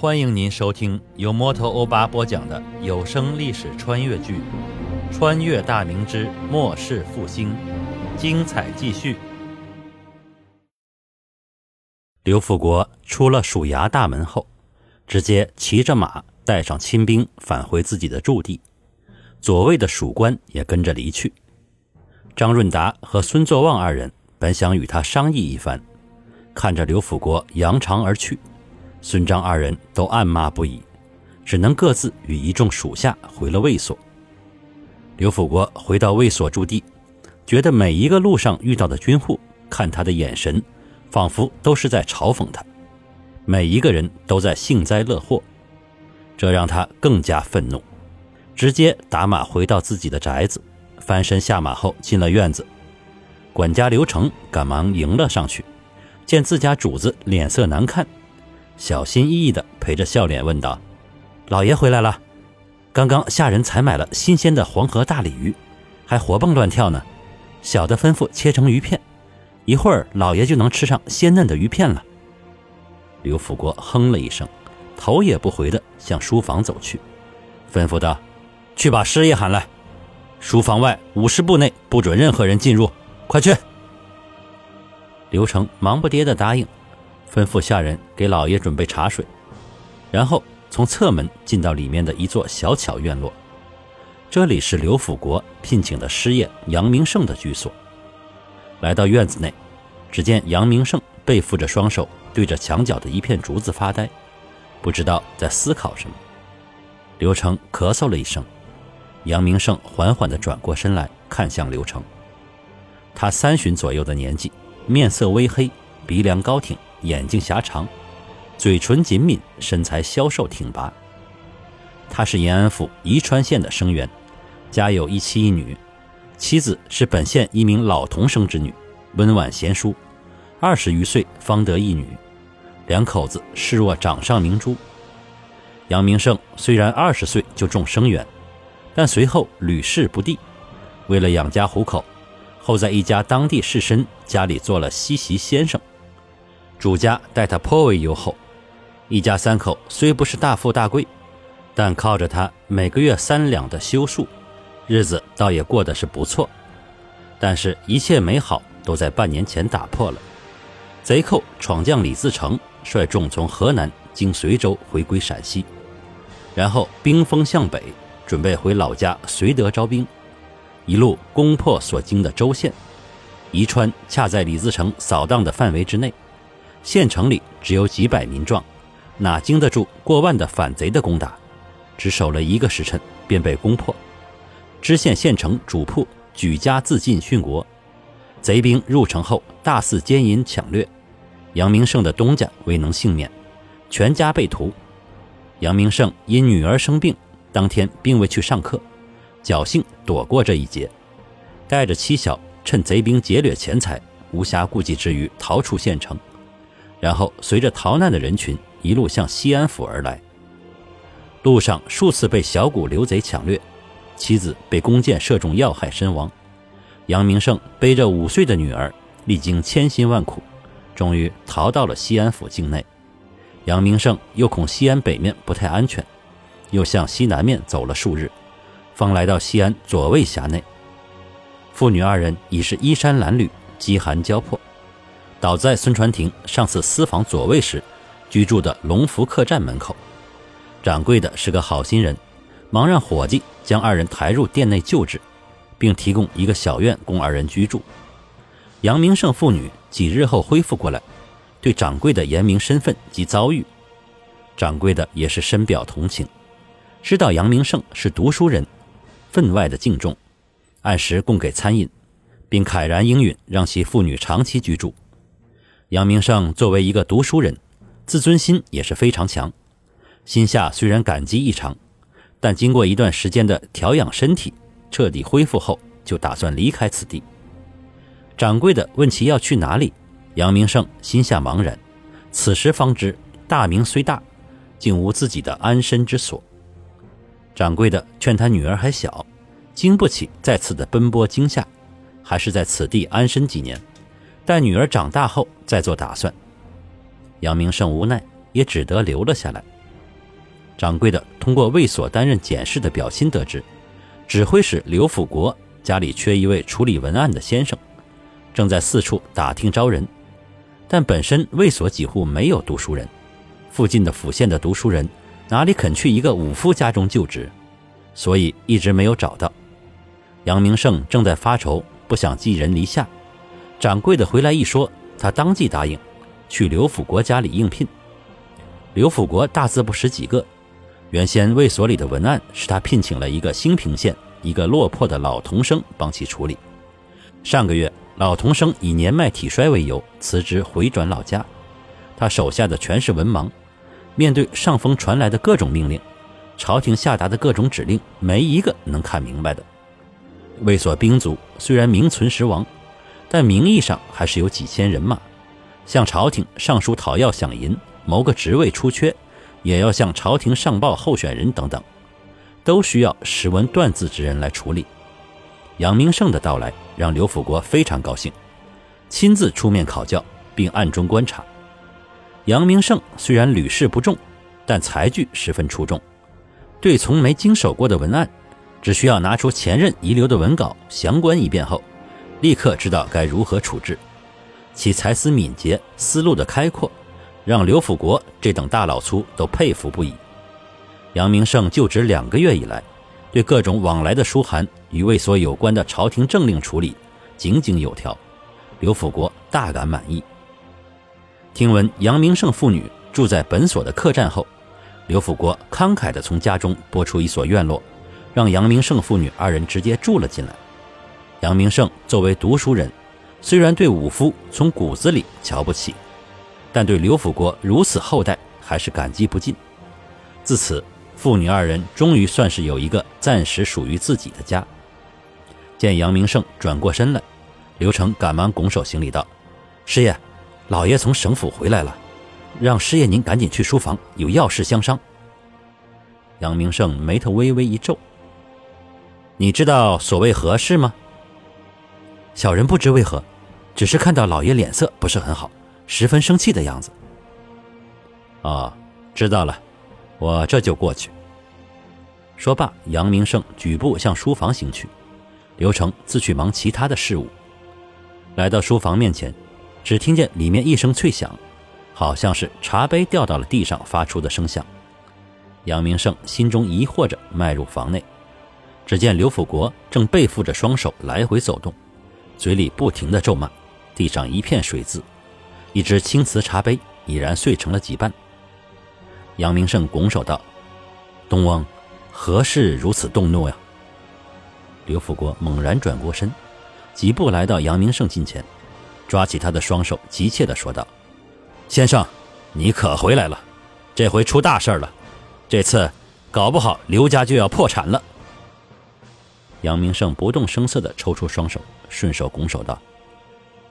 欢迎您收听由摩托欧巴播讲的有声历史穿越剧《穿越大明之末世复兴》，精彩继续。刘辅国出了署衙大门后，直接骑着马，带上亲兵返回自己的驻地，左卫的属官也跟着离去。张润达和孙作旺二人本想与他商议一番，看着刘辅国扬长而去。孙张二人都暗骂不已，只能各自与一众属下回了卫所。刘辅国回到卫所驻地，觉得每一个路上遇到的军户看他的眼神，仿佛都是在嘲讽他，每一个人都在幸灾乐祸，这让他更加愤怒，直接打马回到自己的宅子，翻身下马后进了院子。管家刘成赶忙迎了上去，见自家主子脸色难看。小心翼翼地陪着笑脸问道：“老爷回来了，刚刚下人采买了新鲜的黄河大鲤鱼，还活蹦乱跳呢。小的吩咐切成鱼片，一会儿老爷就能吃上鲜嫩的鱼片了。”刘辅国哼了一声，头也不回地向书房走去，吩咐道：“去把师爷喊来，书房外五十步内不准任何人进入，快去。”刘成忙不迭地答应。吩咐下人给老爷准备茶水，然后从侧门进到里面的一座小巧院落。这里是刘辅国聘请的师爷杨明胜的居所。来到院子内，只见杨明胜背负着双手，对着墙角的一片竹子发呆，不知道在思考什么。刘成咳嗽了一声，杨明胜缓缓地转过身来看向刘成。他三旬左右的年纪，面色微黑，鼻梁高挺。眼睛狭长，嘴唇紧抿，身材消瘦挺拔。他是延安府宜川县的生员，家有一妻一女，妻子是本县一名老童生之女，温婉贤淑，二十余岁方得一女，两口子视若掌上明珠。杨明胜虽然二十岁就中生员，但随后屡试不第，为了养家糊口，后在一家当地士绅家里做了西席先生。主家待他颇为优厚，一家三口虽不是大富大贵，但靠着他每个月三两的修树，日子倒也过得是不错。但是，一切美好都在半年前打破了。贼寇闯将李自成率众从河南经随州回归陕西，然后兵锋向北，准备回老家绥德招兵，一路攻破所经的州县。宜川恰在李自成扫荡的范围之内。县城里只有几百民壮，哪经得住过万的反贼的攻打？只守了一个时辰，便被攻破。知县县城主仆举家自尽殉国。贼兵入城后，大肆奸淫抢掠。杨明胜的东家未能幸免，全家被屠。杨明胜因女儿生病，当天并未去上课，侥幸躲过这一劫，带着妻小，趁贼兵劫掠钱财，无暇顾及之余逃出县城。然后随着逃难的人群一路向西安府而来，路上数次被小股流贼抢掠，妻子被弓箭射中要害身亡。杨明胜背着五岁的女儿，历经千辛万苦，终于逃到了西安府境内。杨明胜又恐西安北面不太安全，又向西南面走了数日，方来到西安左卫辖内。父女二人已是衣衫褴褛，饥寒交迫。倒在孙传庭上次私访左卫时居住的龙福客栈门口，掌柜的是个好心人，忙让伙计将二人抬入店内救治，并提供一个小院供二人居住。杨明胜父女几日后恢复过来，对掌柜的言明身份及遭遇，掌柜的也是深表同情，知道杨明胜是读书人，分外的敬重，按时供给餐饮，并慨然应允让其父女长期居住。杨明胜作为一个读书人，自尊心也是非常强，心下虽然感激异常，但经过一段时间的调养身体，彻底恢复后，就打算离开此地。掌柜的问其要去哪里，杨明胜心下茫然，此时方知大明虽大，竟无自己的安身之所。掌柜的劝他女儿还小，经不起再次的奔波惊吓，还是在此地安身几年。待女儿长大后再做打算。杨明胜无奈，也只得留了下来，掌柜的通过卫所担任检事的表亲得知，指挥使刘辅国家里缺一位处理文案的先生，正在四处打听招人。但本身卫所几乎没有读书人，附近的府县的读书人哪里肯去一个武夫家中就职，所以一直没有找到。杨明胜正在发愁，不想寄人篱下。掌柜的回来一说，他当即答应，去刘辅国家里应聘。刘辅国大字不识几个，原先卫所里的文案是他聘请了一个兴平县一个落魄的老童生帮其处理。上个月，老童生以年迈体衰为由辞职回转老家，他手下的全是文盲，面对上峰传来的各种命令，朝廷下达的各种指令，没一个能看明白的。卫所兵卒虽然名存实亡，但名义上还是有几千人马，向朝廷上书讨要饷银，谋个职位出缺，也要向朝廷上报候选人等等，都需要识文断字之人来处理。杨明胜的到来让刘辅国非常高兴，亲自出面考教，并暗中观察。杨明胜虽然屡试不中，但才具十分出众，对从没经手过的文案。只需要拿出前任遗留的文稿详观一遍后，立刻知道该如何处置。其才思敏捷、思路的开阔，让刘辅国这等大老粗都佩服不已。杨明胜就职两个月以来，对各种往来的书函与卫所有关的朝廷政令处理井井有条，刘辅国大感满意。听闻杨明胜父女住在本所的客栈后，刘辅国慷慨地从家中拨出一所院落。让杨明胜父女二人直接住了进来。杨明胜作为读书人，虽然对武夫从骨子里瞧不起，但对刘辅国如此厚待还是感激不尽。自此，父女二人终于算是有一个暂时属于自己的家。见杨明胜转过身来，刘成赶忙拱手行礼道：“师爷，老爷从省府回来了，让师爷您赶紧去书房，有要事相商。”杨明胜眉头微微一皱。你知道所谓何事吗？小人不知为何，只是看到老爷脸色不是很好，十分生气的样子。哦，知道了，我这就过去。说罢，杨明胜举步向书房行去，刘成自去忙其他的事务。来到书房面前，只听见里面一声脆响，好像是茶杯掉到了地上发出的声响。杨明胜心中疑惑着，迈入房内。只见刘辅国正背负着双手来回走动，嘴里不停地咒骂，地上一片水渍，一只青瓷茶杯已然碎成了几瓣。杨明胜拱手道：“东翁，何事如此动怒呀？”刘辅国猛然转过身，几步来到杨明胜近前，抓起他的双手，急切地说道：“先生，你可回来了，这回出大事了，这次搞不好刘家就要破产了。”杨明胜不动声色地抽出双手，顺手拱手道：“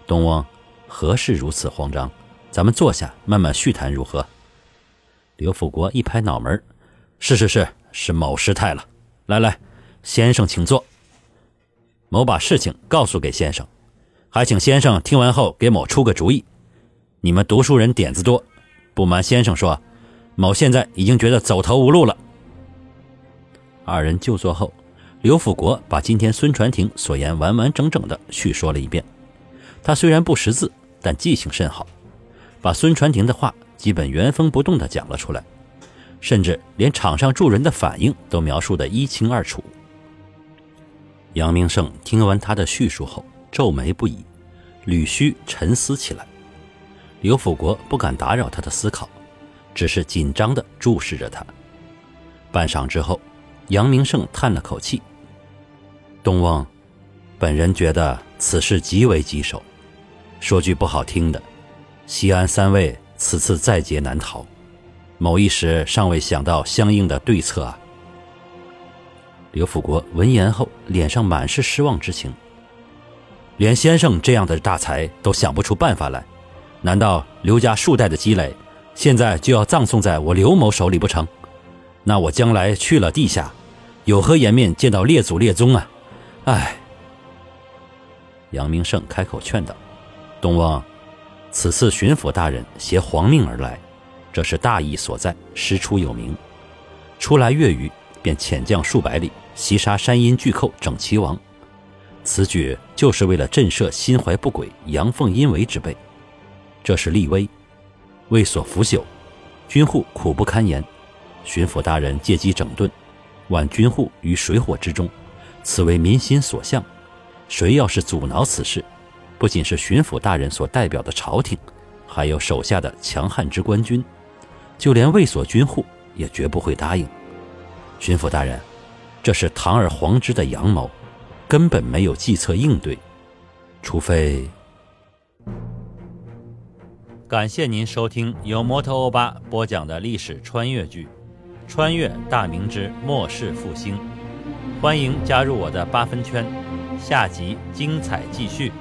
东翁，何事如此慌张？咱们坐下，慢慢叙谈，如何？”刘辅国一拍脑门：“是是是，是某失态了。来来，先生请坐。某把事情告诉给先生，还请先生听完后给某出个主意。你们读书人点子多，不瞒先生说，某现在已经觉得走投无路了。”二人就坐后。刘辅国把今天孙传庭所言完完整整的叙说了一遍。他虽然不识字，但记性甚好，把孙传庭的话基本原封不动地讲了出来，甚至连场上助人的反应都描述得一清二楚。杨明胜听完他的叙述后，皱眉不已，捋须沉思起来。刘辅国不敢打扰他的思考，只是紧张地注视着他。半晌之后，杨明胜叹了口气。东翁，本人觉得此事极为棘手。说句不好听的，西安三位此次在劫难逃，某一时尚未想到相应的对策啊。刘辅国闻言后，脸上满是失望之情。连先生这样的大才都想不出办法来，难道刘家数代的积累，现在就要葬送在我刘某手里不成？那我将来去了地下，有何颜面见到列祖列宗啊？唉，杨明胜开口劝道：“东翁，此次巡抚大人携皇命而来，这是大义所在，师出有名。初来粤宇，便遣将数百里袭杀山阴巨寇整齐王。此举就是为了震慑心怀不轨、阳奉阴违之辈。这是立威，为所腐朽，军户苦不堪言。巡抚大人借机整顿，挽军户于水火之中，此为民心所向。谁要是阻挠此事，不仅是巡抚大人所代表的朝廷，还有手下的强悍之官军，就连卫所军户也绝不会答应。巡抚大人，这是堂而皇之的阳谋，根本没有计策应对，除非……感谢您收听由摩托欧巴播讲的历史穿越剧。穿越大明之末世复兴，欢迎加入我的八分圈，下集精彩继续。